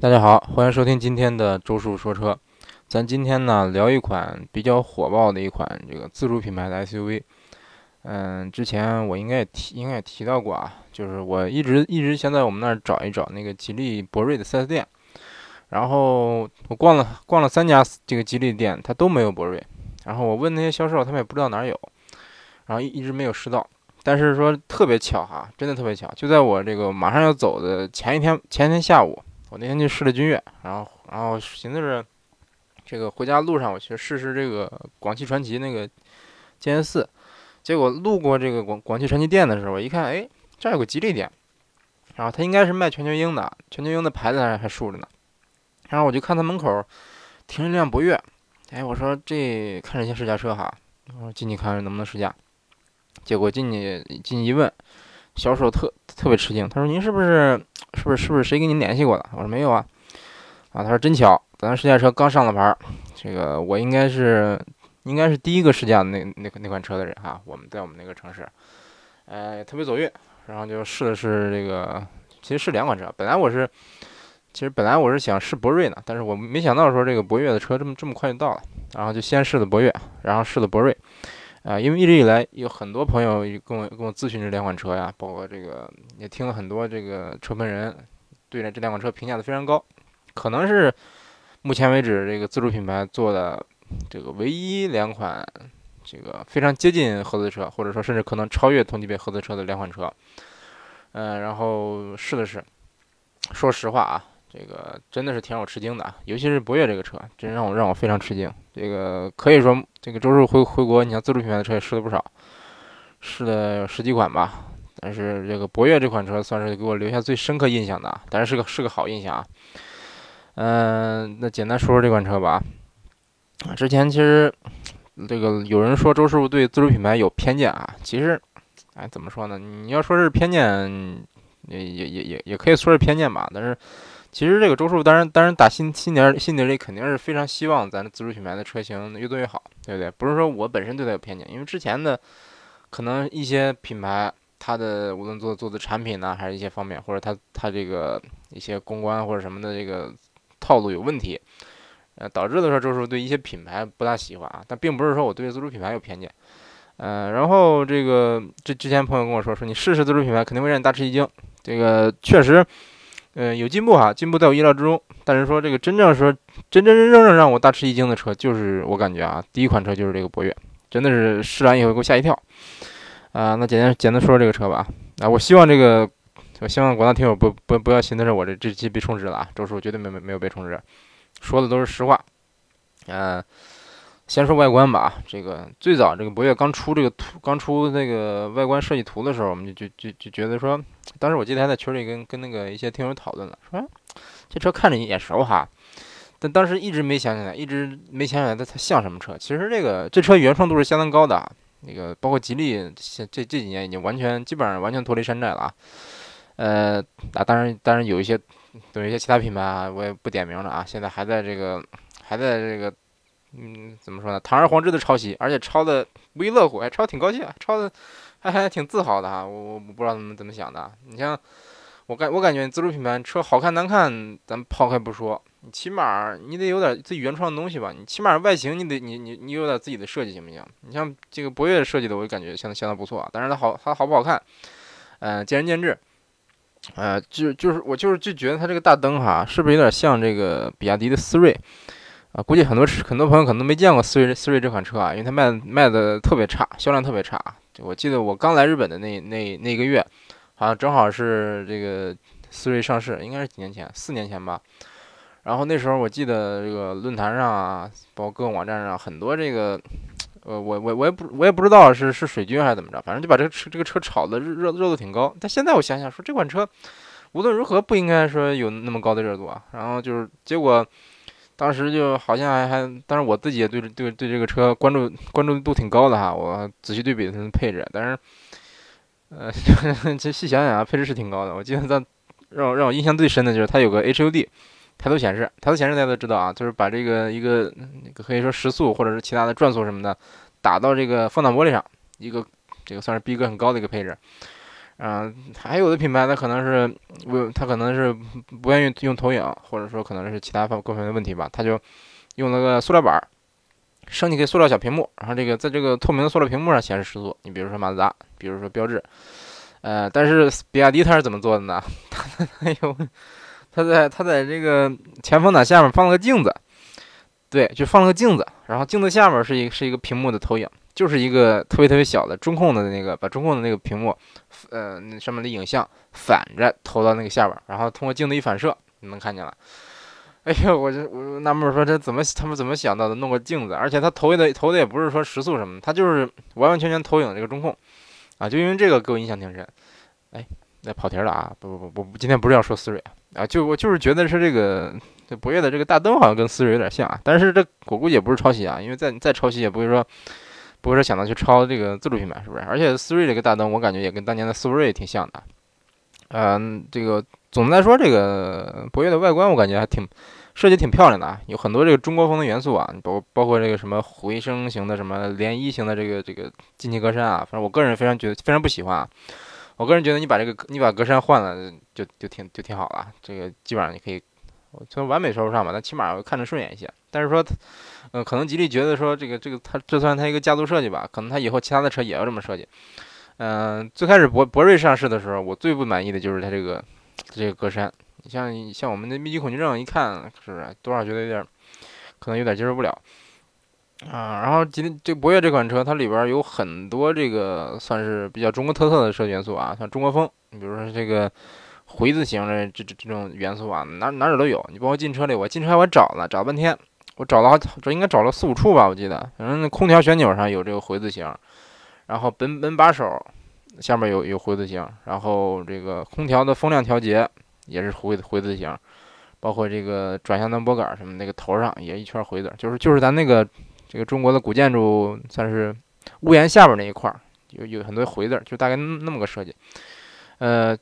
大家好，欢迎收听今天的周叔说车。咱今天呢聊一款比较火爆的一款这个自主品牌的 SUV。嗯，之前我应该也提，应该也提到过啊，就是我一直一直想在我们那儿找一找那个吉利博瑞的 4S 店。然后我逛了逛了三家这个吉利店，它都没有博瑞。然后我问那些销售，他们也不知道哪儿有。然后一一直没有试到。但是说特别巧哈，真的特别巧，就在我这个马上要走的前一天，前一天下午。我那天去试了君越，然后然后寻思着，这个回家路上我去试试这个广汽传祺那个建业四，结果路过这个广广汽传祺店的时候，我一看，哎，这儿有个吉利店，然后他应该是卖全球鹰的，全球鹰的牌子还还竖着呢，然后我就看他门口停了一辆博越，哎，我说这看着像试驾车哈，我说进去看看能不能试驾，结果进去进去一问，销售特特别吃惊，他说您是不是？是不是是不是谁给您联系过的？我说没有啊，啊，他说真巧，咱试驾车刚上了牌，这个我应该是应该是第一个试驾那那那款车的人哈。我们在我们那个城市，呃，特别走运，然后就试的是这个，其实是两款车。本来我是，其实本来我是想试博瑞呢，但是我没想到说这个博越的车这么这么快就到了，然后就先试的博越，然后试的博瑞。啊，因为一直以来有很多朋友跟我跟我咨询这两款车呀，包括这个也听了很多这个车评人对这两款车评价的非常高，可能是目前为止这个自主品牌做的这个唯一两款这个非常接近合资车，或者说甚至可能超越同级别合资车的两款车。嗯，然后试的是，说实话啊。这个真的是挺让我吃惊的啊，尤其是博越这个车，真让我让我非常吃惊。这个可以说，这个周日回回国，你像自主品牌的车也试了不少，试了有十几款吧。但是这个博越这款车算是给我留下最深刻印象的，但是是个是个好印象啊。嗯，那简单说说这款车吧。啊之前其实这个有人说周师傅对自主品牌有偏见啊，其实，哎，怎么说呢？你要说是偏见，也也也也也可以说是偏见吧，但是。其实这个周师傅当然当然打心心底心底里肯定是非常希望咱自主品牌的车型越做越好，对不对？不是说我本身对它有偏见，因为之前的可能一些品牌，它的无论做做的产品呢，还是一些方面，或者它它这个一些公关或者什么的这个套路有问题，呃，导致的说周师傅对一些品牌不大喜欢啊。但并不是说我对自主品牌有偏见，嗯，然后这个这之前朋友跟我说说你试试自主品牌肯定会让你大吃一惊，这个确实。嗯，有进步哈，进步在我意料之中。但是说这个真正说真真正正让我大吃一惊的车，就是我感觉啊，第一款车就是这个博越，真的是试完以后给我吓一跳。啊，那简单简单说说这个车吧。啊，我希望这个，我希望广大听友不不不要寻思着我这这期被充值了啊，周叔绝对没没没有被充值，说的都是实话。嗯。先说外观吧，这个最早这个博越刚出这个图，刚出那个外观设计图的时候，我们就就就就觉得说，当时我记得还在群里跟跟那个一些听友讨论了，说这车看着眼熟哈，但当时一直没想起来，一直没想起来它它像什么车。其实这个这车原创度是相当高的，那个包括吉利现这这几年已经完全基本上完全脱离山寨了啊。呃，啊当然当然有一些有一些其他品牌啊，我也不点名了啊，现在还在这个还在这个。嗯，怎么说呢？堂而皇之的抄袭，而且抄的不亦乐乎，还抄的挺高兴，抄的还还挺自豪的哈。我我不知道他们怎么想的。你像我感我感觉自主品牌车好看难看，咱抛开不说，你起码你得有点自己原创的东西吧。你起码外形你得你你你有点自己的设计行不行？你像这个博越设计的，我就感觉相当相当不错。但是它好它好不好看，嗯，见仁见智。呃，就就是我就是就觉得它这个大灯哈，是不是有点像这个比亚迪的思锐？啊，估计很多很多朋友可能没见过思锐思锐这款车啊，因为它卖卖的特别差，销量特别差。我记得我刚来日本的那那那个月，好像正好是这个思锐上市，应该是几年前，四年前吧。然后那时候我记得这个论坛上啊，包括各个网站上，很多这个，呃，我我我也不我也不知道是是水军还是怎么着，反正就把这个车这个车炒的热热度挺高。但现在我想想说，这款车无论如何不应该说有那么高的热度啊。然后就是结果。当时就好像还还，但是我自己也对对对这个车关注关注度挺高的哈。我仔细对比它的配置，但是，呃，这细想想啊，配置是挺高的。我记得在让我让我印象最深的就是它有个 HUD 抬头显示，抬头显示大家都知道啊，就是把这个一个那个可以说时速或者是其他的转速什么的打到这个风挡玻璃上，一个这个算是逼格很高的一个配置。嗯，还有的品牌它可能是为它可能是不愿意用投影，或者说可能是其他方各方面的问题吧，它就用了个塑料板儿，升级给塑料小屏幕，然后这个在这个透明的塑料屏幕上显示时速。你比如说马自达，比如说标致，呃，但是比亚迪它是怎么做的呢？它它有它在它在这个前风挡下面放了个镜子，对，就放了个镜子，然后镜子下面是一是一个屏幕的投影。就是一个特别特别小的中控的那个，把中控的那个屏幕，呃，那上面的影像反着投到那个下边，然后通过镜子一反射，你能看见了。哎呦，我这我纳闷说这怎么他们怎么想到的？弄个镜子，而且他投的投的也不是说时速什么，他就是完完全全投影这个中控，啊，就因为这个给我印象挺深。哎，那跑题了啊！不不不不，今天不是要说思锐啊，就我就是觉得是这个博越的这个大灯好像跟思锐有点像啊，但是这我估计也不是抄袭啊，因为再再抄袭也不会说。不会说想到去抄这个自主品牌是不是？而且思域这个大灯，我感觉也跟当年的思铂睿挺像的。嗯，这个总的来说，这个博越的外观我感觉还挺设计挺漂亮的啊，有很多这个中国风的元素啊，包包括这个什么回声型的、什么涟漪型的这个这个进气格栅啊，反正我个人非常觉得非常不喜欢啊。我个人觉得你把这个你把格栅换了就就挺就挺好了，这个基本上你可以从完美说不上吧，但起码看着顺眼一些。但是说。嗯，可能吉利觉得说这个这个它这算它一个家族设计吧，可能它以后其他的车也要这么设计。嗯，最开始博博瑞上市的时候，我最不满意的就是它这个这个格栅。你像像我们的密集恐惧症一看，是不是多少觉得有点可能有点接受不了啊？然后吉利这博越这款车，它里边有很多这个算是比较中国特色的设计元素啊，像中国风，你比如说这个回字形的这这这种元素啊，哪哪哪都有。你包括进车里，我进车我找了找半天。我找了好，这应该找了四五处吧，我记得。反正那空调旋钮上有这个回字形，然后门门把手下面有有回字形，然后这个空调的风量调节也是回回字形，包括这个转向灯拨杆什么那个头上也一圈回字，就是就是咱那个这个中国的古建筑算是屋檐下边那一块儿有有很多回字，就大概那么个设计。呃，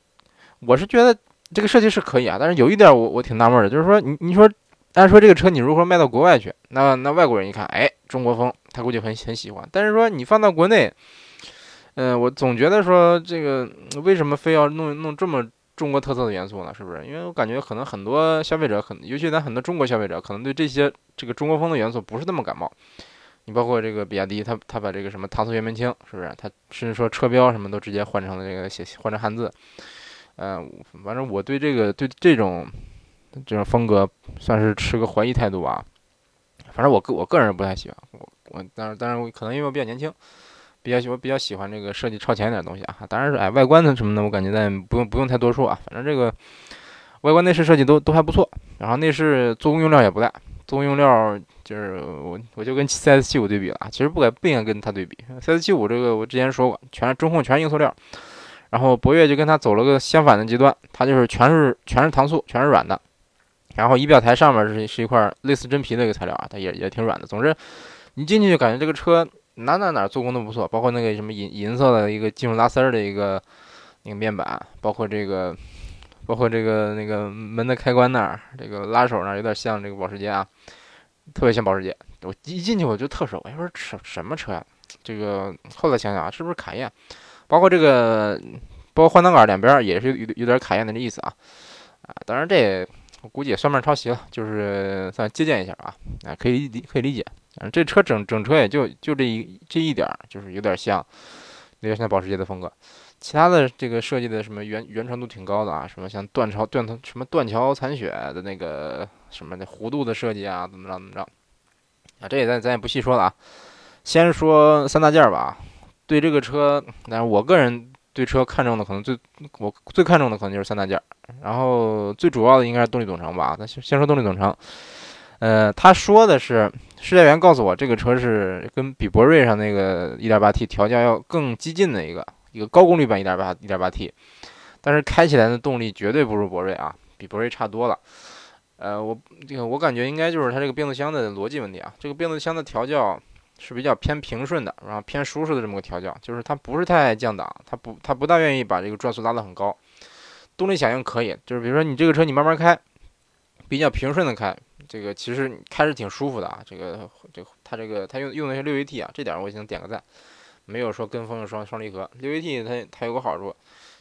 我是觉得这个设计是可以啊，但是有一点我我挺纳闷的，就是说你你说。按说这个车你如何卖到国外去？那那外国人一看，哎，中国风，他估计很很喜欢。但是说你放到国内，嗯，我总觉得说这个为什么非要弄弄这么中国特色的元素呢？是不是？因为我感觉可能很多消费者，很尤其咱很多中国消费者，可能对这些这个中国风的元素不是那么感冒。你包括这个比亚迪，他他把这个什么唐宋元明清，是不是？他甚至说车标什么都直接换成了这个写换成汉字。嗯，反正我对这个对这种。这种风格算是持个怀疑态度啊，反正我个我个人不太喜欢我我，但是但是可能因为我比较年轻，比较喜我比较喜欢这个设计超前一点的东西啊，当然是哎外观的什么的，我感觉咱不用不用太多说啊，反正这个外观内饰设计都都还不错，然后内饰做工用料也不赖，做工用料就是我我就跟 CS75 对比了，其实不该不应该跟它对比，CS75 这个我之前说过，全是中控全是硬塑料，然后博越就跟它走了个相反的极端，它就是全是全是搪塑，全是软的。然后仪表台上面是是一块类似真皮的一个材料啊，它也也挺软的。总之，你进去就感觉这个车哪哪哪做工都不错，包括那个什么银银色的一个金属拉丝儿的一个那个面板，包括这个包括这个那个门的开关那儿，这个拉手那儿有点像这个保时捷啊，特别像保时捷。我一进去我就特熟，我说什什么车呀？这个后来想想啊，是不是卡宴？包括这个包括换挡杆两边也是有有点卡宴的这意思啊啊！当然这也。我估计也算不上抄袭了，就是算借鉴一下啊，啊，可以理可以理解。嗯，这车整整车也就就这一这一点儿，就是有点像，有点像保时捷的风格。其他的这个设计的什么原原创度挺高的啊，什么像断桥断什么断桥残雪的那个什么的弧度的设计啊，怎么着怎么着啊，这也咱咱也不细说了啊。先说三大件儿吧，对这个车，但是我个人。对车看中的可能最我最看重的可能就是三大件儿，然后最主要的应该是动力总成吧。那先先说动力总成，呃，他说的是试驾员告诉我，这个车是跟比博瑞上那个 1.8T 调教要更激进的一个一个高功率版1.8 1.8T，但是开起来的动力绝对不如博瑞啊，比博瑞差多了。呃，我这个我感觉应该就是它这个变速箱的逻辑问题啊，这个变速箱的调教。是比较偏平顺的，然后偏舒适的这么个调教，就是它不是太降档，它不它不大愿意把这个转速拉得很高，动力响应可以，就是比如说你这个车你慢慢开，比较平顺的开，这个其实开着挺舒服的啊，这个这它这个它用用的是六 AT 啊，这点我已经点个赞，没有说跟风用双双离合，六 AT 它它有个好处，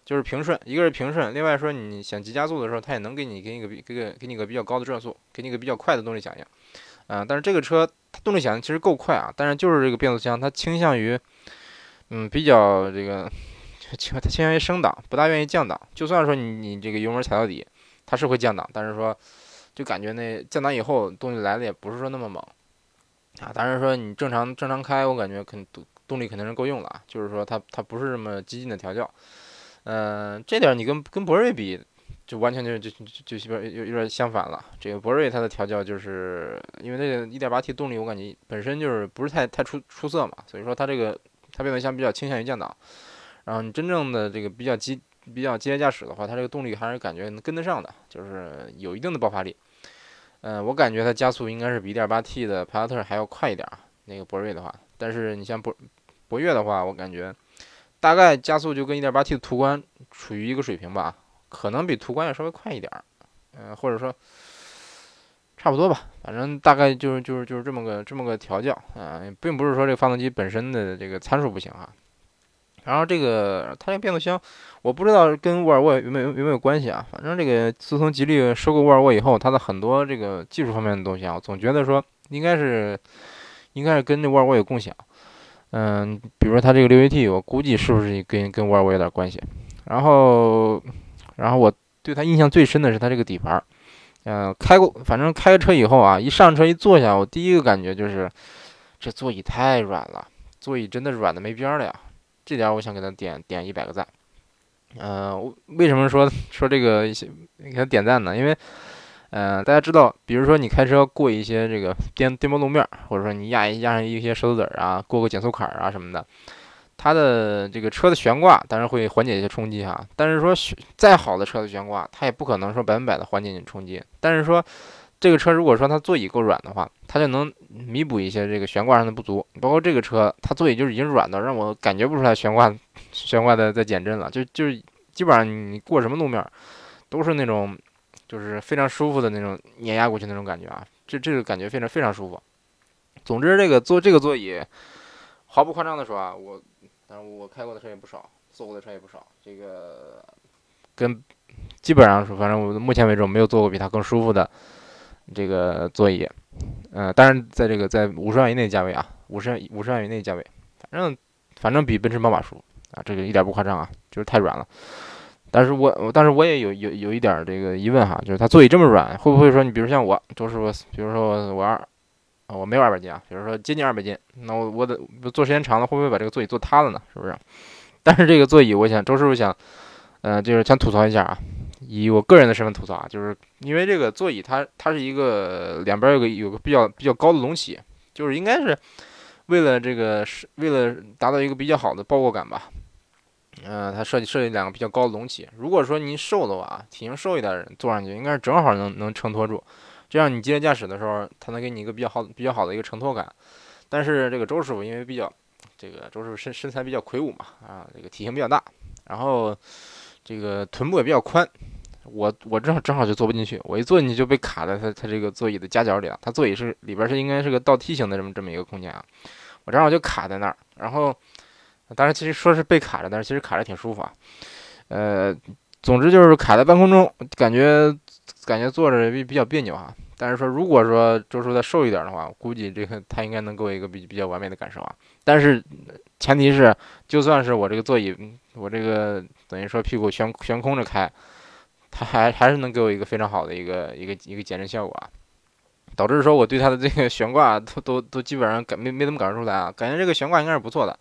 就是平顺，一个是平顺，另外说你想急加速的时候，它也能给你给你个给个给你个比较高的转速，给你个比较快的动力响应。嗯，但是这个车它动力响应其实够快啊，但是就是这个变速箱它倾向于，嗯，比较这个倾它倾向于升档，不大愿意降档。就算说你你这个油门踩到底，它是会降档，但是说就感觉那降档以后动力来的也不是说那么猛啊。当然说你正常正常开，我感觉肯动动力肯定是够用了啊，就是说它它不是这么激进的调教。嗯，这点你跟跟博瑞比。就完全就就就就有点有有点相反了。这个博瑞它的调教就是因为那个 1.8T 动力，我感觉本身就是不是太太出出色嘛，所以说它这个它变速箱比较倾向于降档。然后你真正的这个比较激比较激烈驾驶的话，它这个动力还是感觉能跟得上的，就是有一定的爆发力。嗯，我感觉它加速应该是比 1.8T 的帕萨特还要快一点啊。那个博瑞的话，但是你像博博越的话，我感觉大概加速就跟 1.8T 的途观处于一个水平吧。可能比途观要稍微快一点儿，嗯，或者说差不多吧，反正大概就是就是就是这么个这么个调教啊，并不是说这个发动机本身的这个参数不行啊。然后这个它这个变速箱，我不知道跟沃尔沃有没有有没有关系啊。反正这个自从吉利收购沃尔沃以后，它的很多这个技术方面的东西啊，我总觉得说应该是应该是跟这沃尔沃有共享。嗯，比如说它这个六 AT，我估计是不是跟跟沃尔沃有点关系？然后。然后我对他印象最深的是他这个底盘，嗯，开过，反正开车以后啊，一上车一坐下，我第一个感觉就是这座椅太软了，座椅真的软的没边儿了呀，这点我想给他点点一百个赞。嗯，为什么说说这个给他点赞呢？因为，嗯，大家知道，比如说你开车过一些这个颠颠簸路面，或者说你压一压上一些石头子儿啊，过个减速坎儿啊什么的。它的这个车的悬挂当然会缓解一些冲击哈，但是说再好的车的悬挂，它也不可能说百分百的缓解你冲击。但是说这个车如果说它座椅够软的话，它就能弥补一些这个悬挂上的不足。包括这个车，它座椅就已经软到让我感觉不出来悬挂悬挂的在减震了，就就基本上你过什么路面都是那种就是非常舒服的那种碾压过去那种感觉啊，这这个感觉非常非常舒服。总之，这个坐这个座椅毫不夸张的说啊，我。但是我开过的车也不少，坐过的车也不少。这个跟基本上是，反正我目前为止我没有坐过比它更舒服的这个座椅。嗯，当然在这个在五十万以内价位啊，五十万五十万以内价位，反正反正比奔驰宝马舒服啊，这个一点不夸张啊，就是太软了。但是我但是我也有有有一点这个疑问哈，就是它座椅这么软，会不会说你比如像我就是我，比如说我二。啊，我没有二百斤啊，比如说接近二百斤，那我我得坐时间长了，会不会把这个座椅坐塌了呢？是不是？但是这个座椅，我想周师傅想，呃，就是想吐槽一下啊，以我个人的身份吐槽啊，就是因为这个座椅它它是一个两边有个有个比较比较高的隆起，就是应该是为了这个是为了达到一个比较好的包裹感吧，嗯，它设计设计两个比较高的隆起，如果说您瘦的话，体型瘦一点的人坐上去，应该是正好能能承托住。这样你激烈驾驶的时候，它能给你一个比较好、比较好的一个承托感。但是这个周师傅因为比较，这个周师傅身身材比较魁梧嘛，啊，这个体型比较大，然后这个臀部也比较宽，我我正好正好就坐不进去，我一坐进去就被卡在他他这个座椅的夹角里了。他座椅是里边是应该是个倒梯形的这么这么一个空间啊，我正好就卡在那儿。然后，当然其实说是被卡着，但是其实卡着挺舒服啊。呃，总之就是卡在半空中，感觉。感觉坐着比比较别扭啊，但是说如果说周叔再瘦一点的话，估计这个他应该能给我一个比比较完美的感受啊。但是前提是，就算是我这个座椅，我这个等于说屁股悬悬空着开，它还还是能给我一个非常好的一个一个一个减震效果啊。导致说我对它的这个悬挂都都都基本上感没没怎么感受出来啊，感觉这个悬挂应该是不错的，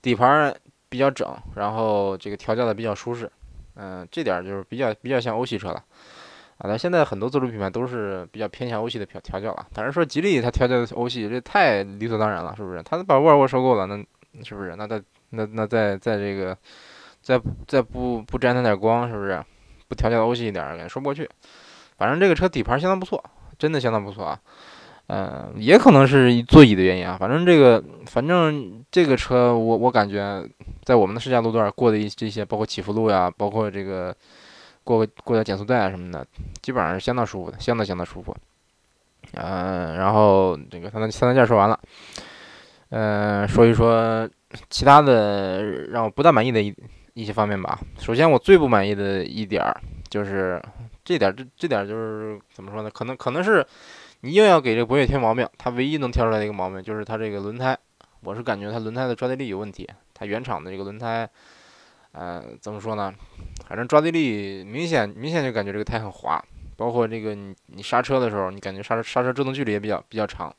底盘比较整，然后这个调教的比较舒适，嗯，这点就是比较比较像欧系车了。啊，那现在很多自主品牌都是比较偏向欧系的调调教了。但是说吉利它调教的欧系，这太理所当然了，是不是？他把沃尔沃收购了，那是不是？那他那那在在这个再再不不沾它点光，是不是？不调教欧系一点，感觉说不过去。反正这个车底盘相当不错，真的相当不错啊。嗯，也可能是座椅的原因啊。反正这个反正这个车，我我感觉在我们的试驾路段过的一这些，包括起伏路呀，包括这个。过过点减速带啊什么的，基本上是相当舒服的，相当相当舒服。嗯，然后这个三大三大件说完了，嗯，说一说其他的让我不大满意的一一些方面吧。首先，我最不满意的一点儿就是这点，这这点就是怎么说呢？可能可能是你硬要给这博越添毛病，它唯一能挑出来的一个毛病就是它这个轮胎，我是感觉它轮胎的抓地力有问题。它原厂的这个轮胎，呃，怎么说呢？反正抓地力明显明显就感觉这个胎很滑，包括这个你你刹车的时候，你感觉刹车刹车制动距离也比较比较长。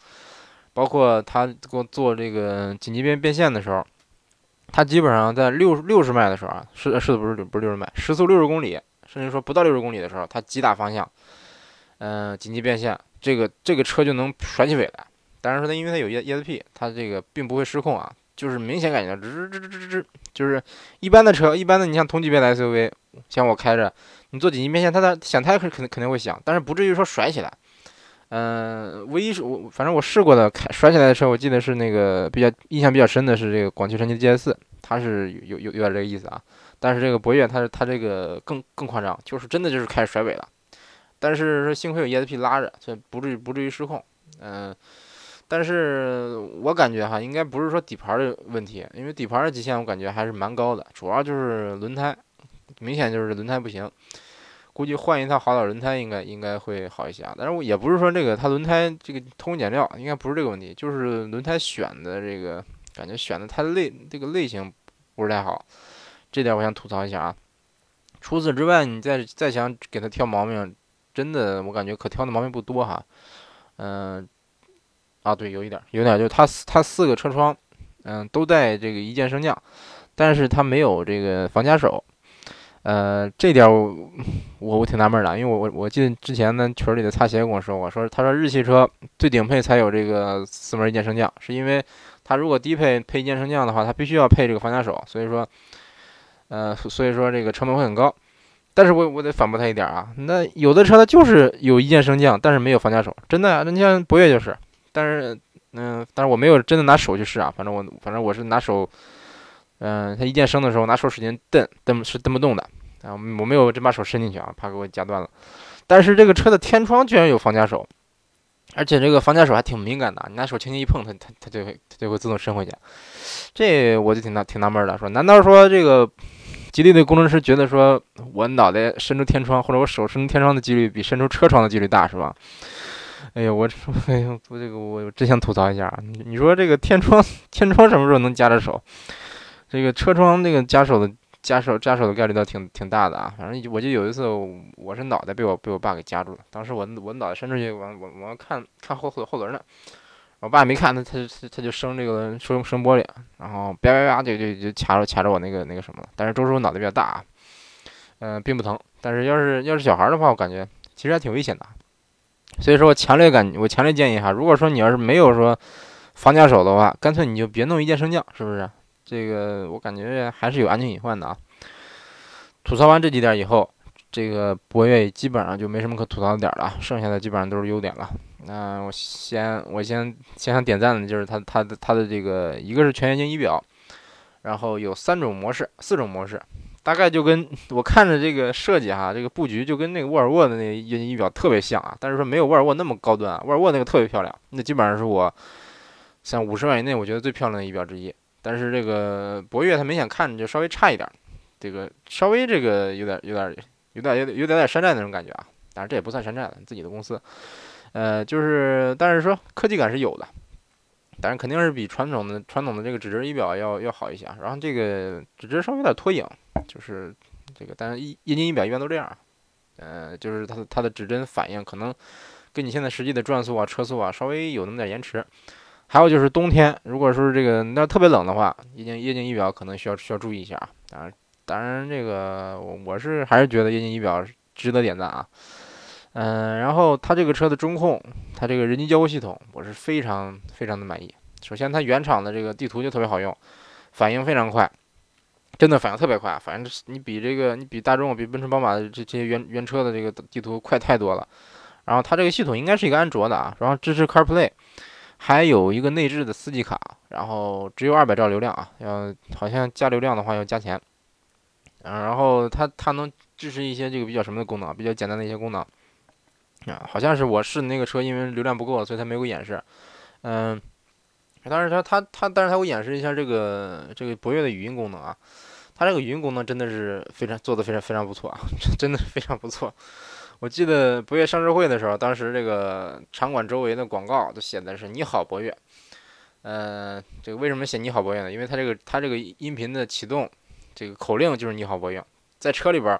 包括他给我做这个紧急变变线的时候，他基本上在六六十迈的时候啊，是是的不是不是六十迈，时速六十公里，甚至说不到六十公里的时候，他急打方向，嗯，紧急变线，这个这个车就能甩起尾来。当然说它因为它有 E S P，它这个并不会失控啊，就是明显感觉到吱吱吱吱吱，就是一般的车，一般的你像同级别的 SUV，像我开着，你做紧急变线，它的响胎肯肯定肯定会响，但是不至于说甩起来。嗯，唯一是我反正我试过的开甩起来的车，我记得是那个比较印象比较深的是这个广汽传祺的 GS，四它是有有有点这个意思啊。但是这个博越它是它这个更更夸张，就是真的就是开始甩尾了。但是说幸亏有 ESP 拉着，所以不至于不至于失控。嗯，但是我感觉哈，应该不是说底盘的问题，因为底盘的极限我感觉还是蛮高的，主要就是轮胎，明显就是轮胎不行。估计换一套好点轮胎应该应该会好一些啊，但是我也不是说这个它轮胎这个偷工减料，应该不是这个问题，就是轮胎选的这个感觉选的太类这个类型不是太好，这点我想吐槽一下啊。除此之外，你再再想给它挑毛病，真的我感觉可挑的毛病不多哈。嗯，啊对，有一点有点就是它它四个车窗，嗯都带这个一键升降，但是它没有这个防夹手。呃，这点我我我挺纳闷的，因为我我我记得之前呢群里的擦鞋跟我说过，说他说日系车最顶配才有这个四门一键升降，是因为它如果低配配一键升降的话，它必须要配这个防夹手，所以说，呃，所以说这个成本会很高。但是我我得反驳他一点啊，那有的车它就是有一键升降，但是没有防夹手，真的啊，那你像博越就是，但是嗯，但是我没有真的拿手去试啊，反正我反正我是拿手。嗯，它一键升的时候拿手使劲蹬，蹬是蹬不动的啊！我没有真把手伸进去啊，怕给我夹断了。但是这个车的天窗居然有防夹手，而且这个防夹手还挺敏感的，你拿手轻轻一碰，它它它就会它就会自动伸回去。这我就挺纳挺纳闷的，说难道说这个吉利的工程师觉得说我脑袋伸出天窗或者我手伸出天窗的几率比伸出车窗的几率大是吧？哎呀，我哎呀，我这个我真想吐槽一下，你说这个天窗天窗什么时候能夹着手？这个车窗那个夹手的夹手夹手的概率倒挺挺大的啊！反正我就有一次，我是脑袋被我被我爸给夹住了。当时我我脑袋伸出去，我我我看看后后后轮呢，我爸没看，他他他就升这个升升玻璃，然后叭叭叭就就就卡着卡着我那个那个什么了。但是周师傅脑袋比较大啊，嗯，并不疼。但是要是要是小孩的话，我感觉其实还挺危险的。所以说我强烈感我强烈建议哈，如果说你要是没有说防夹手的话，干脆你就别弄一键升降，是不是？这个我感觉还是有安全隐患的啊。吐槽完这几点以后，这个博越基本上就没什么可吐槽的点了，剩下的基本上都是优点了。那我先我先先想点赞的就是它它的它的这个一个是全液晶仪表，然后有三种模式四种模式，大概就跟我看着这个设计哈，这个布局就跟那个沃尔沃的那液晶仪表特别像啊，但是说没有沃尔沃那么高端，沃尔沃那个特别漂亮，那基本上是我像五十万以内我觉得最漂亮的仪表之一。但是这个博越它明显看着就稍微差一点，这个稍微这个有点有点有点有点有点点山寨那种感觉啊，当然这也不算山寨了，自己的公司，呃，就是但是说科技感是有的，但是肯定是比传统的传统的这个指针仪表要要好一些。然后这个指针稍微有点拖影，就是这个，但是液晶仪表一般都这样，呃，就是它的它的指针反应可能跟你现在实际的转速啊、车速啊稍微有那么点延迟。还有就是冬天，如果说是这个那特别冷的话，液晶液晶仪表可能需要需要注意一下啊。当然，当然这个我我是还是觉得液晶仪表值得点赞啊。嗯，然后它这个车的中控，它这个人机交互系统，我是非常非常的满意。首先，它原厂的这个地图就特别好用，反应非常快，真的反应特别快。反正你比这个你比大众、比奔驰、宝马的这这些原原车的这个地图快太多了。然后它这个系统应该是一个安卓的啊，然后支持 CarPlay。还有一个内置的四 G 卡，然后只有二百兆流量啊，要好像加流量的话要加钱，嗯，然后它它能支持一些这个比较什么的功能，比较简单的一些功能，啊，好像是我试的那个车，因为流量不够，所以它没给我演示，嗯，但是它它它，但是它给我演示一下这个这个博越的语音功能啊，它这个语音功能真的是非常做的非常非常不错啊，真的非常不错。我记得博越上市会的时候，当时这个场馆周围的广告都写的是“你好，博越”。呃，这个为什么写“你好，博越”呢？因为它这个它这个音频的启动，这个口令就是“你好，博越”。在车里边，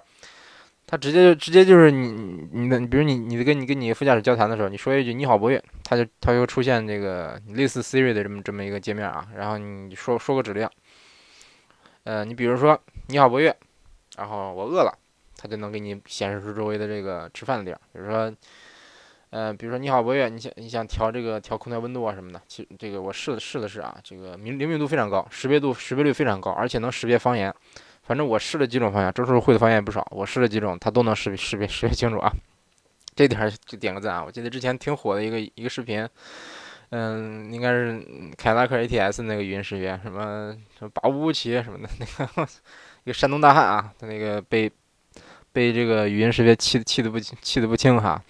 它直接就直接就是你你的，比如你你跟你跟你副驾驶交谈的时候，你说一句“你好，博越”，它就它就出现这个类似 Siri 的这么这么一个界面啊。然后你说说个指令。呃，你比如说你好，博越，然后我饿了，它就能给你显示出周围的这个吃饭的地儿。比如说，呃，比如说你好，博越，你想你想调这个调空调温度啊什么的，其实这个我试了试了试啊，这个明灵敏度非常高，识别度识别率非常高，而且能识别方言。反正我试了几种方向，周叔会的方向也不少，我试了几种，他都能识识别识别清楚啊。这点就点个赞啊！我记得之前挺火的一个一个视频。嗯，应该是凯拉克 ATS 那个语音识别，什么什么八五五七什么的，那个 一个山东大汉啊，他那个被被这个语音识别气气的不气的不轻哈。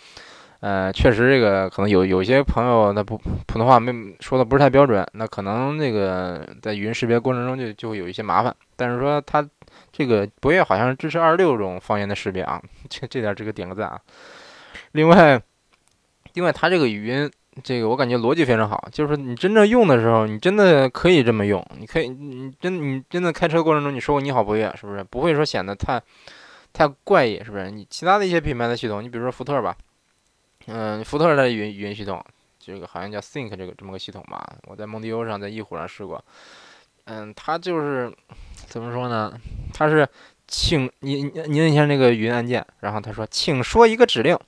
呃，确实这个可能有有些朋友他不普通话没说的不是太标准，那可能那个在语音识别过程中就就会有一些麻烦。但是说他这个博越好像支持二十六种方言的识别啊，这这点这个点个赞啊。另外，另外他这个语音。这个我感觉逻辑非常好，就是你真正用的时候，你真的可以这么用。你可以，你真你真的开车过程中，你说过你好博越，是不是不会说显得太太怪异，是不是？你其他的一些品牌的系统，你比如说福特吧，嗯，福特的语音语音系统，这个好像叫 Think 这个这么个系统吧，我在蒙迪欧上，在翼虎上试过，嗯，它就是怎么说呢？它是请你你摁一下那个语音按键，然后他说，请说一个指令。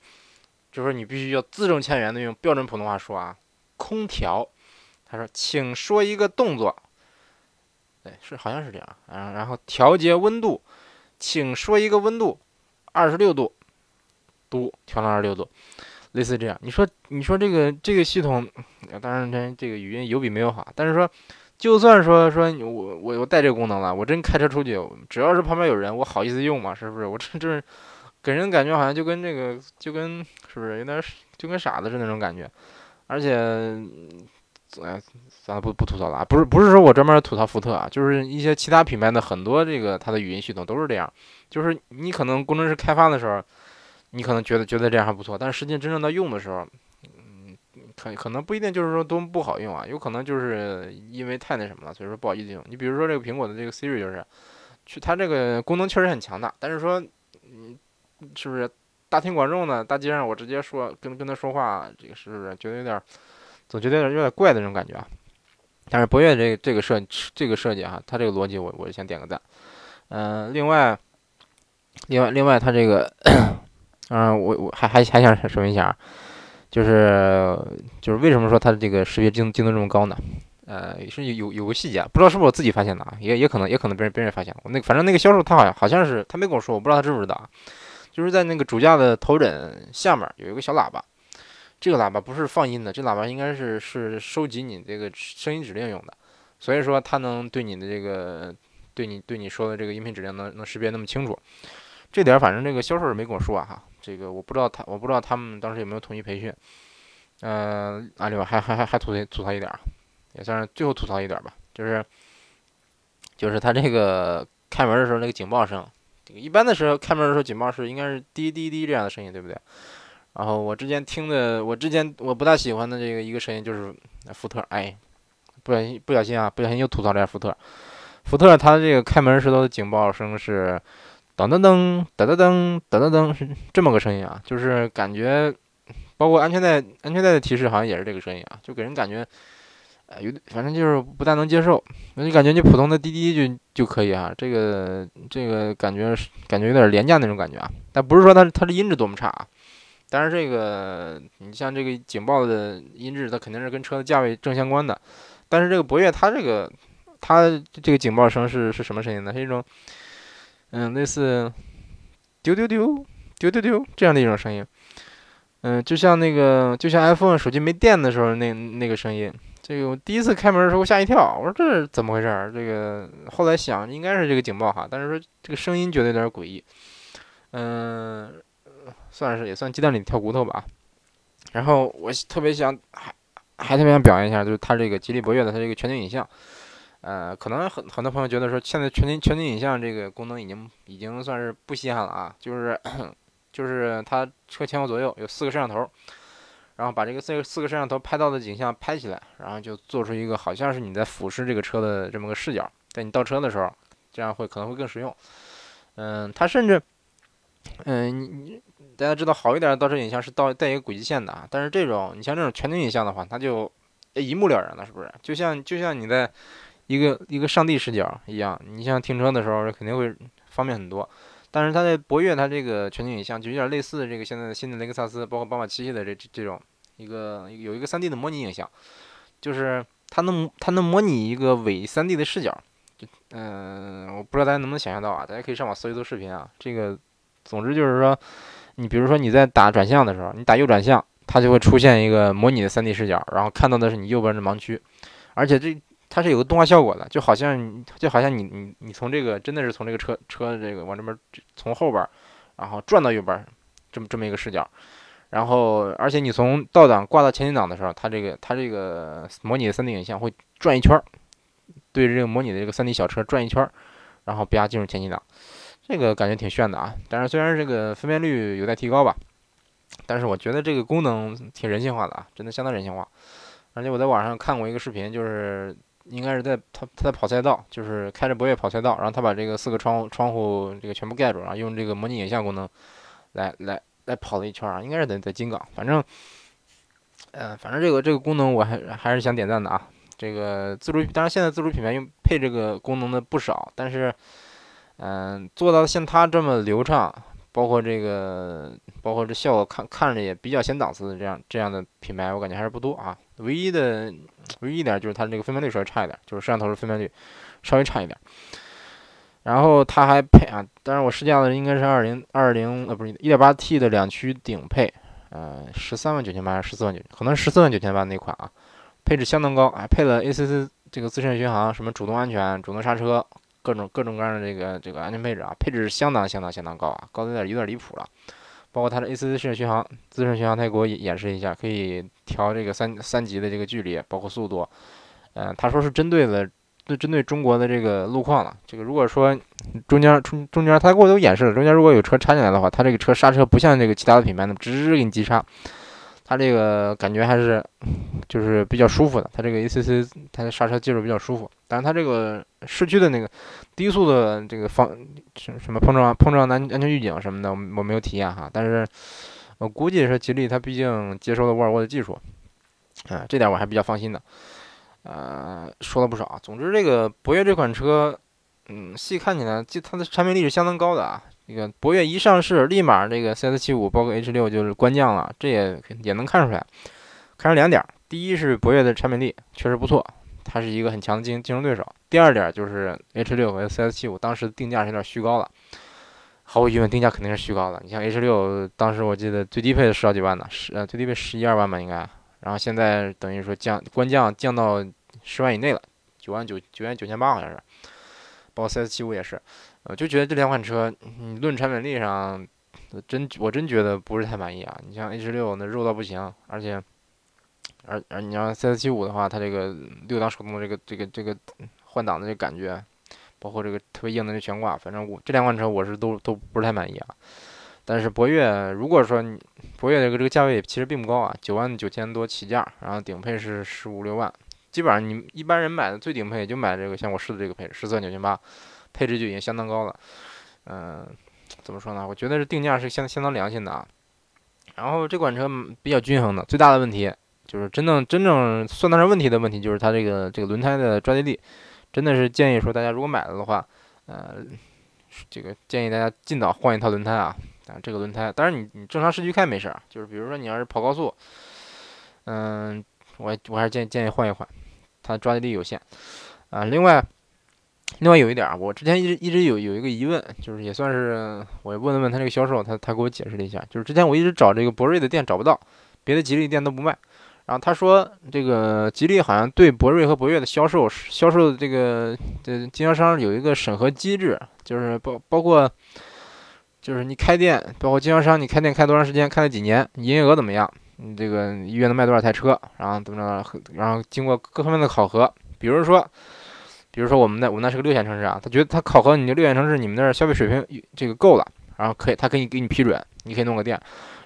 就是你必须要字正腔圆的用标准普通话说啊，空调，他说，请说一个动作，对，是好像是这样，嗯，然后调节温度，请说一个温度，二十六度，度调到二十六度，类似这样。你说，你说这个这个系统，当然这这个语音有比没有好，但是说，就算说说我我我带这个功能了，我真开车出去，只要是旁边有人，我好意思用吗？是不是？我这这。给人感觉好像就跟这个，就跟是不是有点就跟傻子似那种感觉，而且，哎，算了，不不吐槽了啊！不是不是说我专门吐槽福特啊，就是一些其他品牌的很多这个它的语音系统都是这样，就是你可能工程师开发的时候，你可能觉得觉得这样还不错，但是实际真正到用的时候，嗯，可可能不一定就是说多么不好用啊，有可能就是因为太那什么了，所以说不好意思用。你比如说这个苹果的这个 Siri 就是，去它这个功能确实很强大，但是说，嗯。是不是大庭广众的大街上，我直接说跟跟他说话，这个是不是觉得有点，总觉得有点有点怪的那种感觉啊？但是博越这个这个设这个设计哈，它这个逻辑我我先点个赞。嗯，另外，另外另外它这个，嗯，我我还还还想说明一下，就是就是为什么说它的这个识别精精度这么高呢？呃，是有有个细节，不知道是不是我自己发现的啊？也也可能也可能别人别人发现了。我那个反正那个销售他好像好像是他没跟我说，我不知道他知不知道啊。就是在那个主驾的头枕下面有一个小喇叭，这个喇叭不是放音的，这喇叭应该是是收集你这个声音指令用的，所以说它能对你的这个对你对你说的这个音频指令能能识别那么清楚，这点反正这个销售也没跟我说啊哈，这个我不知道他我不知道他们当时有没有统一培训，嗯，啊另外还还还还吐槽吐槽一点，也算是最后吐槽一点吧，就是就是他这个开门的时候那个警报声。一般的时候开门的时候警报是应该是滴滴滴这样的声音，对不对？然后我之前听的，我之前我不大喜欢的这个一个声音就是福特，哎，不小心不小心啊，不小心又吐槽了下福特。福特它这个开门时候的警报声是噔噔噔噔噔噔噔噔噔，是 这么个声音啊，就是感觉包括安全带安全带的提示好像也是这个声音啊，就给人感觉。呃，有点反正就是不太能接受，那就感觉你普通的滴滴就就可以啊，这个这个感觉感觉有点廉价那种感觉啊，但不是说它它的音质多么差啊，但是这个你像这个警报的音质，它肯定是跟车的价位正相关的，但是这个博越它这个它这个警报声是是什么声音呢？是一种嗯类似丢丢丢丢丢丢这样的一种声音，嗯，就像那个就像 iPhone 手机没电的时候那那个声音。这个我第一次开门的时候吓一跳，我说这是怎么回事儿？这个后来想应该是这个警报哈，但是说这个声音觉得有点诡异，嗯，算是也算鸡蛋里挑骨头吧。然后我特别想还还特别想表扬一下，就是它这个吉利博越的它这个全景影像，呃，可能很很多朋友觉得说，现在全景全景影像这个功能已经已经算是不稀罕了啊，就是就是它车前后左右有四个摄像头，然后把这个四个四个摄像头拍到的景象拍起来，然后就做出一个好像是你在俯视这个车的这么个视角，在你倒车的时候，这样会可能会更实用。嗯，它甚至，嗯，你大家知道好一点的倒车影像是倒带一个轨迹线的啊，但是这种你像这种全景影像的话，它就一目了然了，是不是？就像就像你在。一个一个上帝视角一样，你像停车的时候肯定会方便很多，但是它在博越它这个全景影像就有点类似这个现在的新的雷克萨斯，包括宝马七系的这这种一个有一个 3D 的模拟影像，就是它能它能模拟一个伪 3D 的视角，嗯，我不知道大家能不能想象到啊？大家可以上网搜一搜视频啊。这个总之就是说，你比如说你在打转向的时候，你打右转向，它就会出现一个模拟的 3D 视角，然后看到的是你右边的盲区，而且这。它是有个动画效果的，就好像就好像你你你从这个真的是从这个车车这个往这边从后边，然后转到右边，这么这么一个视角，然后而且你从倒档挂到前进档的时候，它这个它这个模拟的 3D 影像会转一圈，对着这个模拟的这个 3D 小车转一圈，然后啪进入前进档，这个感觉挺炫的啊。但是虽然这个分辨率有待提高吧，但是我觉得这个功能挺人性化的啊，真的相当人性化。而且我在网上看过一个视频，就是。应该是在他他在跑赛道，就是开着博越跑赛道，然后他把这个四个窗窗户这个全部盖住，然后用这个模拟影像功能来来来跑了一圈啊，应该是在在金港，反正，呃，反正这个这个功能我还还是想点赞的啊。这个自主，当然现在自主品牌用配这个功能的不少，但是，嗯，做到像他这么流畅。包括这个，包括这效果看看着也比较显档次的这样这样的品牌，我感觉还是不多啊。唯一的，唯一一点就是它这个分辨率稍微差一点，就是摄像头的分辨率稍微差一点。然后它还配啊，当然我试驾的应该是二零二零呃不是一点八 T 的两驱顶配，呃十三万九千八还是十四万九，可能十四万九千八那款啊，配置相当高，还配了 ACC 这个自适应巡航，什么主动安全、主动刹车。各种各种各样的这个这个安全配置啊，配置相当相当相当高啊，高的有点有点离谱了。包括它的 ACC 自适应巡航，自适应巡航它也给我演示一下，可以调这个三三级的这个距离，包括速度。嗯，他说是针对的，针对中国的这个路况了。这个如果说中间中中间他给我都演示了，中间如果有车插进来的话，他这个车刹车不像这个其他的品牌那么直直给你急刹。它这个感觉还是就是比较舒服的，它这个 ACC 它的刹车技术比较舒服，但是它这个市区的那个低速的这个方什么碰撞碰撞安安全预警什么的，我我没有体验哈，但是我估计是吉利它毕竟接受了沃尔沃的技术，啊，这点我还比较放心的。呃，说了不少，总之这个博越这款车，嗯，细看起来就它的产品力是相当高的啊。那个博越一上市，立马这个 CS75 包括 H6 就是官降了，这也也能看出来。看出两点：第一是博越的产品力确实不错，它是一个很强的竞竞争对手；第二点就是 H6 和 CS75 当时定价是有点虚高了，毫无疑问定价肯定是虚高的。你像 H6 当时我记得最低配的十好几万呢，十呃最低配十一二万吧应该，然后现在等于说降官降降到十万以内了，九万九九万九千八好像是，包括 CS75 也是。我就觉得这两款车，你论产品力上，真我真觉得不是太满意啊。你像 H 六那肉到不行，而且，而而你像 CS 七五的话，它这个六档手动的这个这个这个换挡的这感觉，包括这个特别硬的这悬挂，反正我这两款车我是都都不是太满意啊。但是博越，如果说你博越这个这个价位其实并不高啊，九万九千多起价，然后顶配是十五六万，基本上你一般人买的最顶配也就买这个像我试的这个配置，十四万九千八。配置就已经相当高了，嗯，怎么说呢？我觉得是定价是相相当良心的啊。然后这款车比较均衡的，最大的问题就是真正真正算得上问题的问题就是它这个这个轮胎的抓地力，真的是建议说大家如果买了的话，呃，这个建议大家尽早换一套轮胎啊。啊，这个轮胎，当然你你正常市区开没事儿，就是比如说你要是跑高速，嗯，我我还是建建议换一换，它抓地力有限啊。另外。另外有一点啊，我之前一直一直有有一个疑问，就是也算是我问了问他这个销售，他他给我解释了一下，就是之前我一直找这个博瑞的店找不到，别的吉利店都不卖，然后他说这个吉利好像对博瑞和博越的销售销售的这个这经销商有一个审核机制，就是包包括就是你开店，包括经销商你开店开多长时间，开了几年，营业额怎么样，你这个一月能卖多少台车，然后怎么着，然后经过各方面的考核，比如说。比如说我们那我们那是个六线城市啊，他觉得他考核你的六线城市，你们那儿消费水平这个够了，然后可以他可以给你批准，你可以弄个店。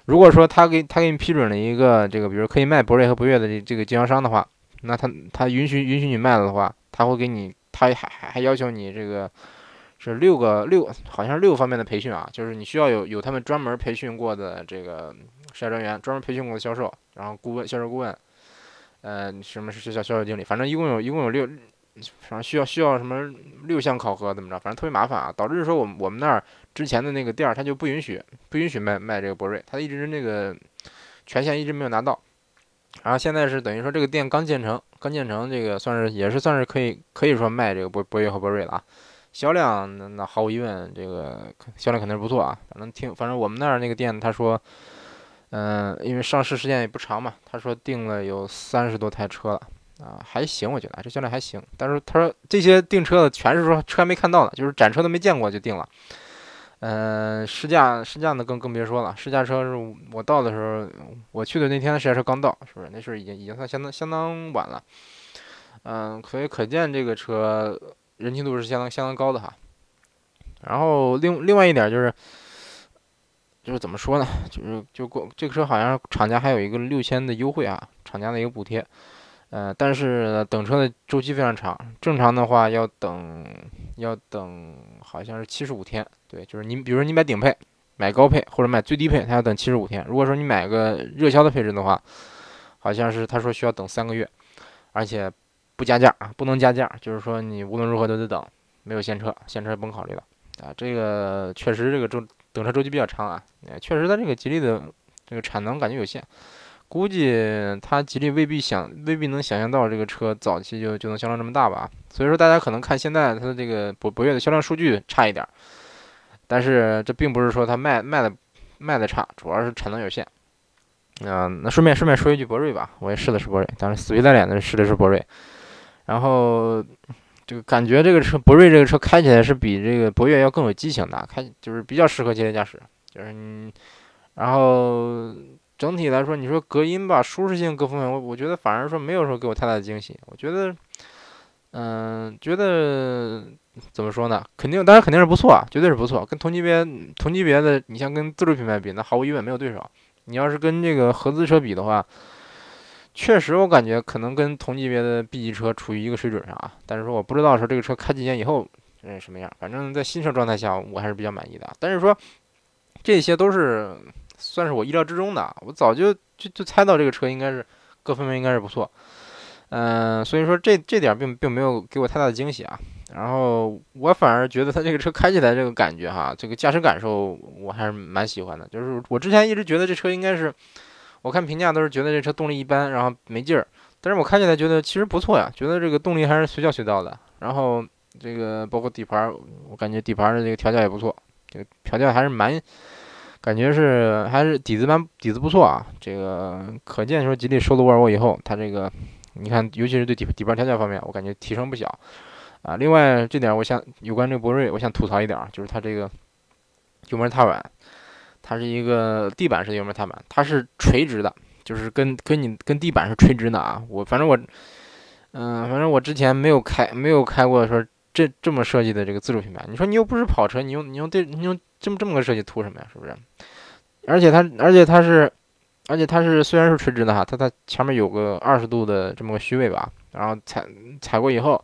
如果说他给他给你批准了一个这个，比如可以卖博瑞和博越的这这个经销商的话，那他他允许允许你卖了的话，他会给你，他还还还要求你这个是六个六，好像是六方面的培训啊，就是你需要有有他们专门培训过的这个筛专员，专门培训过的销售，然后顾问销售顾问，呃，什么是学校销售经理，反正一共有一共有六，反正需要需要什么六项考核怎么着，反正特别麻烦啊，导致说我们我们那儿之前的那个店儿他就不允许不允许卖卖这个博瑞，他一直那个权限一直没有拿到。然后现在是等于说这个店刚建成，刚建成，这个算是也是算是可以可以说卖这个博博越和博瑞了啊。销量那那毫无疑问，这个销量肯定是不错啊。反正听，反正我们那儿那个店他说，嗯，因为上市时间也不长嘛，他说订了有三十多台车了啊，还行，我觉得这销量还行。但是他说这些订车的全是说车还没看到呢，就是展车都没见过就订了。嗯，试驾试驾呢更更别说了，试驾车是我到的时候，我去的那天试驾车刚到，是不是？那时候已经已经算相当相当晚了。嗯，可以可见这个车人气度是相当相当高的哈。然后另另外一点就是，就是怎么说呢？就是就过这个车好像厂家还有一个六千的优惠啊，厂家的一个补贴。呃，但是等车的周期非常长，正常的话要等要等，好像是七十五天。对，就是你，比如说你买顶配、买高配或者买最低配，它要等七十五天。如果说你买个热销的配置的话，好像是他说需要等三个月，而且不加价啊，不能加价，就是说你无论如何都得等，没有现车，现车甭考虑了啊。这个确实这个周等车周期比较长啊，确实它这个吉利的这个产能感觉有限。估计他吉利未必想，未必能想象到这个车早期就就能销量这么大吧。所以说，大家可能看现在它的这个博博越的销量数据差一点，但是这并不是说它卖卖的卖的差，主要是产能有限。嗯，那顺便顺便说一句博瑞吧，我也试的是博瑞，但是死皮赖脸的试的是博瑞。然后这个感觉这个车博瑞这个车开起来是比这个博越要更有激情的，开就是比较适合激烈驾驶，就是你，然后。整体来说，你说隔音吧，舒适性各方面，我我觉得反而说没有说给我太大的惊喜。我觉得，嗯，觉得怎么说呢？肯定，当然肯定是不错啊，绝对是不错。跟同级别同级别的，你像跟自主品牌比，那毫无疑问没有对手。你要是跟这个合资车比的话，确实我感觉可能跟同级别的 B 级车处于一个水准上啊。但是说我不知道说这个车开几年以后嗯什么样，反正在新车状态下我还是比较满意的。但是说这些都是。算是我意料之中的，我早就就就猜到这个车应该是各方面应该是不错，嗯，所以说这这点并并没有给我太大的惊喜啊。然后我反而觉得它这个车开起来这个感觉哈，这个驾驶感受我还是蛮喜欢的。就是我之前一直觉得这车应该是，我看评价都是觉得这车动力一般，然后没劲儿。但是我开起来觉得其实不错呀，觉得这个动力还是随叫随到的。然后这个包括底盘，我感觉底盘的这个调教也不错，这个调教还是蛮。感觉是还是底子蛮底子不错啊，这个可见说吉利收了沃尔沃以后，它这个你看，尤其是对底底盘调教方面，我感觉提升不小啊。另外这点，我想有关这个博瑞，我想吐槽一点，就是它这个油门踏板，它是一个地板式的油门踏板，它是垂直的，就是跟跟你跟地板是垂直的啊。我反正我，嗯，反正我之前没有开没有开过说这这么设计的这个自主品牌。你说你又不是跑车，你用你用这你用。这么这么个设计图什么呀？是不是？而且它，而且它是，而且它是虽然是垂直的哈，它它前面有个二十度的这么个虚位吧，然后踩踩过以后，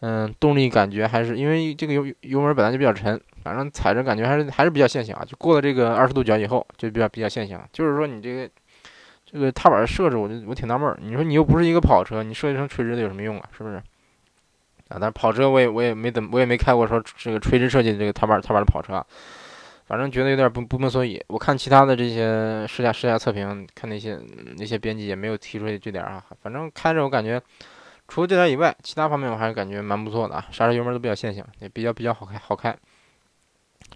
嗯，动力感觉还是因为这个油油门本来就比较沉，反正踩着感觉还是还是比较线性啊。就过了这个二十度角以后，就比较比较线性。就是说你这个这个踏板设置，我就我挺纳闷儿。你说你又不是一个跑车，你设计成垂直的有什么用啊？是不是？啊，但是跑车我也我也没怎么我也没开过说这个垂直设计的这个踏板踏板的跑车。反正觉得有点不不明所以。我看其他的这些试驾试驾测评，看那些那些编辑也没有提出这点啊。反正开着我感觉，除了这点以外，其他方面我还是感觉蛮不错的啊。刹车油门都比较线性，也比较比较好开好开。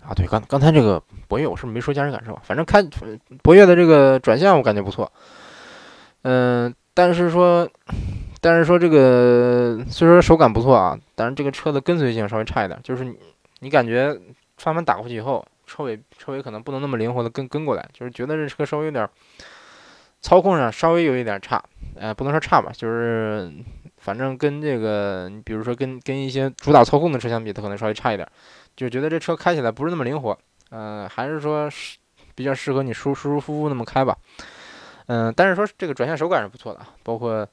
啊，对，刚刚才这个博越我是没说驾驶感受，反正开博越的这个转向我感觉不错。嗯，但是说，但是说这个虽说手感不错啊，但是这个车的跟随性稍微差一点，就是你你感觉方向盘打过去以后。车尾车尾可能不能那么灵活的跟跟过来，就是觉得这车稍微有点操控上稍微有一点差，呃，不能说差吧，就是反正跟这个，你比如说跟跟一些主打操控的车相比，它可能稍微差一点，就觉得这车开起来不是那么灵活，嗯，还是说比较适合你舒舒舒服服那么开吧，嗯，但是说这个转向手感是不错的，包括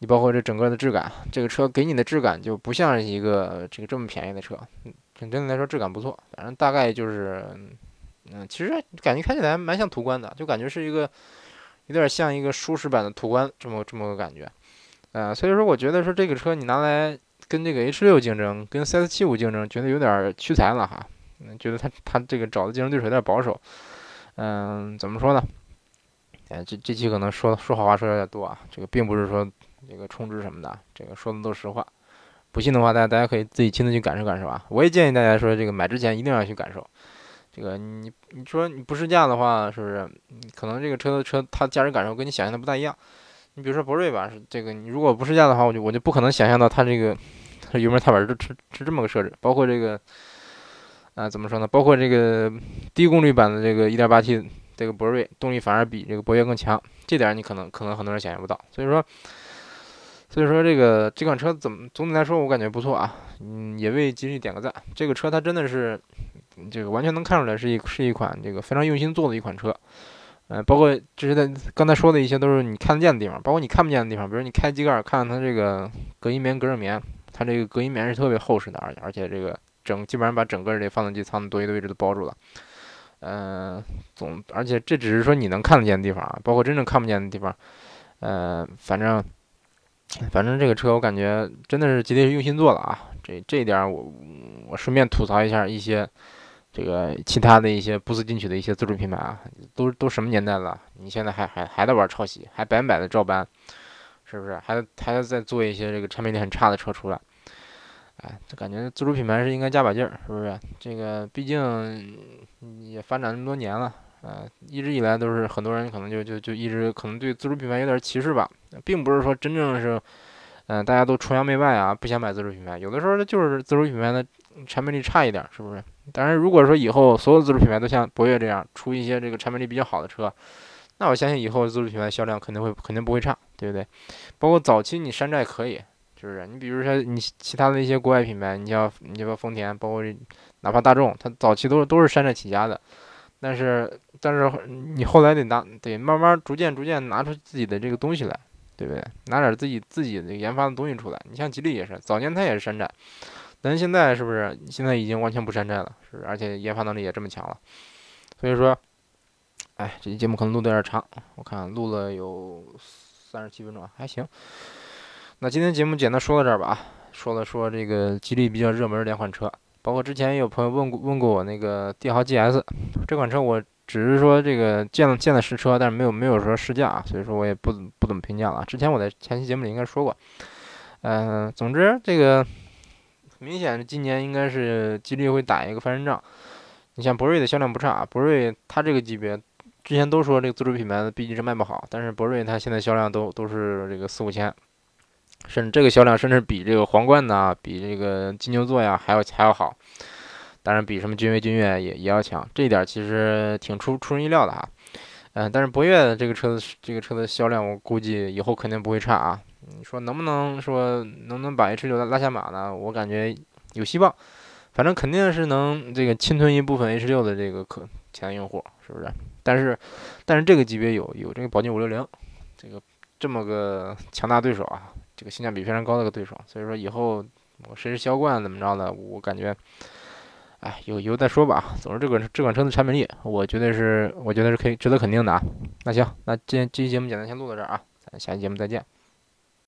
你包括这整个的质感，这个车给你的质感就不像一个这个这么便宜的车，嗯，整体来说质感不错，反正大概就是，嗯，其实感觉开起来蛮像途观的，就感觉是一个有点像一个舒适版的途观这么这么个感觉。呃，所以说我觉得说这个车你拿来跟这个 H 六竞争，跟 CS 七五竞争，觉得有点屈才了哈。嗯，觉得他他这个找的竞争对手有点保守。嗯，怎么说呢？哎，这这期可能说说好话说有点多啊。这个并不是说这个充值什么的，这个说的都是实话。不信的话，大家大家可以自己亲自去感受感受啊。我也建议大家说，这个买之前一定要去感受。这个你你说你不试驾的话，是不是？可能这个车的车它驾驶感受跟你想象的不太一样。你比如说博瑞吧，是这个，你如果不试驾的话，我就我就不可能想象到它这个油门踏板是是这么个设置，包括这个啊怎么说呢？包括这个低功率版的这个 1.8T 这个博瑞动力反而比这个博越更强，这点你可能可能很多人想象不到。所以说所以说这个这款车怎么总体来说我感觉不错啊，嗯，也为吉利点个赞。这个车它真的是这个完全能看出来是一是一款这个非常用心做的一款车。呃，包括这是在刚才说的一些都是你看得见的地方，包括你看不见的地方，比如你开机盖看它这个隔音棉、隔热棉，它这个隔音棉是特别厚实的，而且而且这个整基本上把整个这发动机舱的多余的位置都包住了。嗯，总而且这只是说你能看得见的地方啊，包括真正看不见的地方，呃，反正反正这个车我感觉真的是吉利是用心做了啊，这这一点我我顺便吐槽一下一些。这个其他的一些不思进取的一些自主品牌啊，都都什么年代了？你现在还还还在玩抄袭，还百分百的照搬，是不是？还还在做一些这个产品力很差的车出来？哎，就感觉自主品牌是应该加把劲儿，是不是？这个毕竟也发展那么多年了，呃，一直以来都是很多人可能就就就一直可能对自主品牌有点歧视吧，并不是说真正是，嗯，大家都崇洋媚外啊，不想买自主品牌，有的时候就是自主品牌的产品力差一点，是不是？当然，如果说以后所有自主品牌都像博越这样出一些这个产品力比较好的车，那我相信以后自主品牌销量肯定会肯定不会差，对不对？包括早期你山寨可以，是不是？你比如说你其他的一些国外品牌，你像你像丰田，包括哪怕大众，它早期都是都是山寨起家的，但是但是你后来得拿得慢慢逐渐逐渐拿出自己的这个东西来，对不对？拿点自己自己的研发的东西出来。你像吉利也是，早年它也是山寨。但是现在是不是现在已经完全不山寨了？是，而且研发能力也这么强了。所以说，哎，这期节目可能录的有点长，我看录了有三十七分钟，还行。那今天节目简单说到这儿吧，说了说这个吉利比较热门的两款车，包括之前也有朋友问过问过我那个帝豪 GS 这款车，我只是说这个见了见了实车，但是没有没有说试驾啊，所以说我也不不怎么评价了。之前我在前期节目里应该说过，嗯，总之这个。明显今年应该是吉利会打一个翻身仗。你像博瑞的销量不差，博瑞它这个级别，之前都说这个自主品牌的毕竟是卖不好，但是博瑞它现在销量都都是这个四五千，甚至这个销量甚至比这个皇冠呐，比这个金牛座呀还要还要好。当然比什么君威、君越也也要强，这一点其实挺出出人意料的哈。嗯，但是博越这个车子这个车的销量，我估计以后肯定不会差啊。你说能不能说能不能把 H 六拉下马呢？我感觉有希望，反正肯定是能这个侵吞一部分 H 六的这个可潜在用户，是不是？但是，但是这个级别有有这个宝骏五六零，这个这么个强大对手啊，这个性价比非常高的个对手，所以说以后谁是销冠怎么着的，我感觉，哎，有以后再说吧。总之，这款这款车的产品力，我觉得是我觉得是可以值得肯定的啊。那行，那今天这期节目简单先录到这儿啊，咱下期节目再见。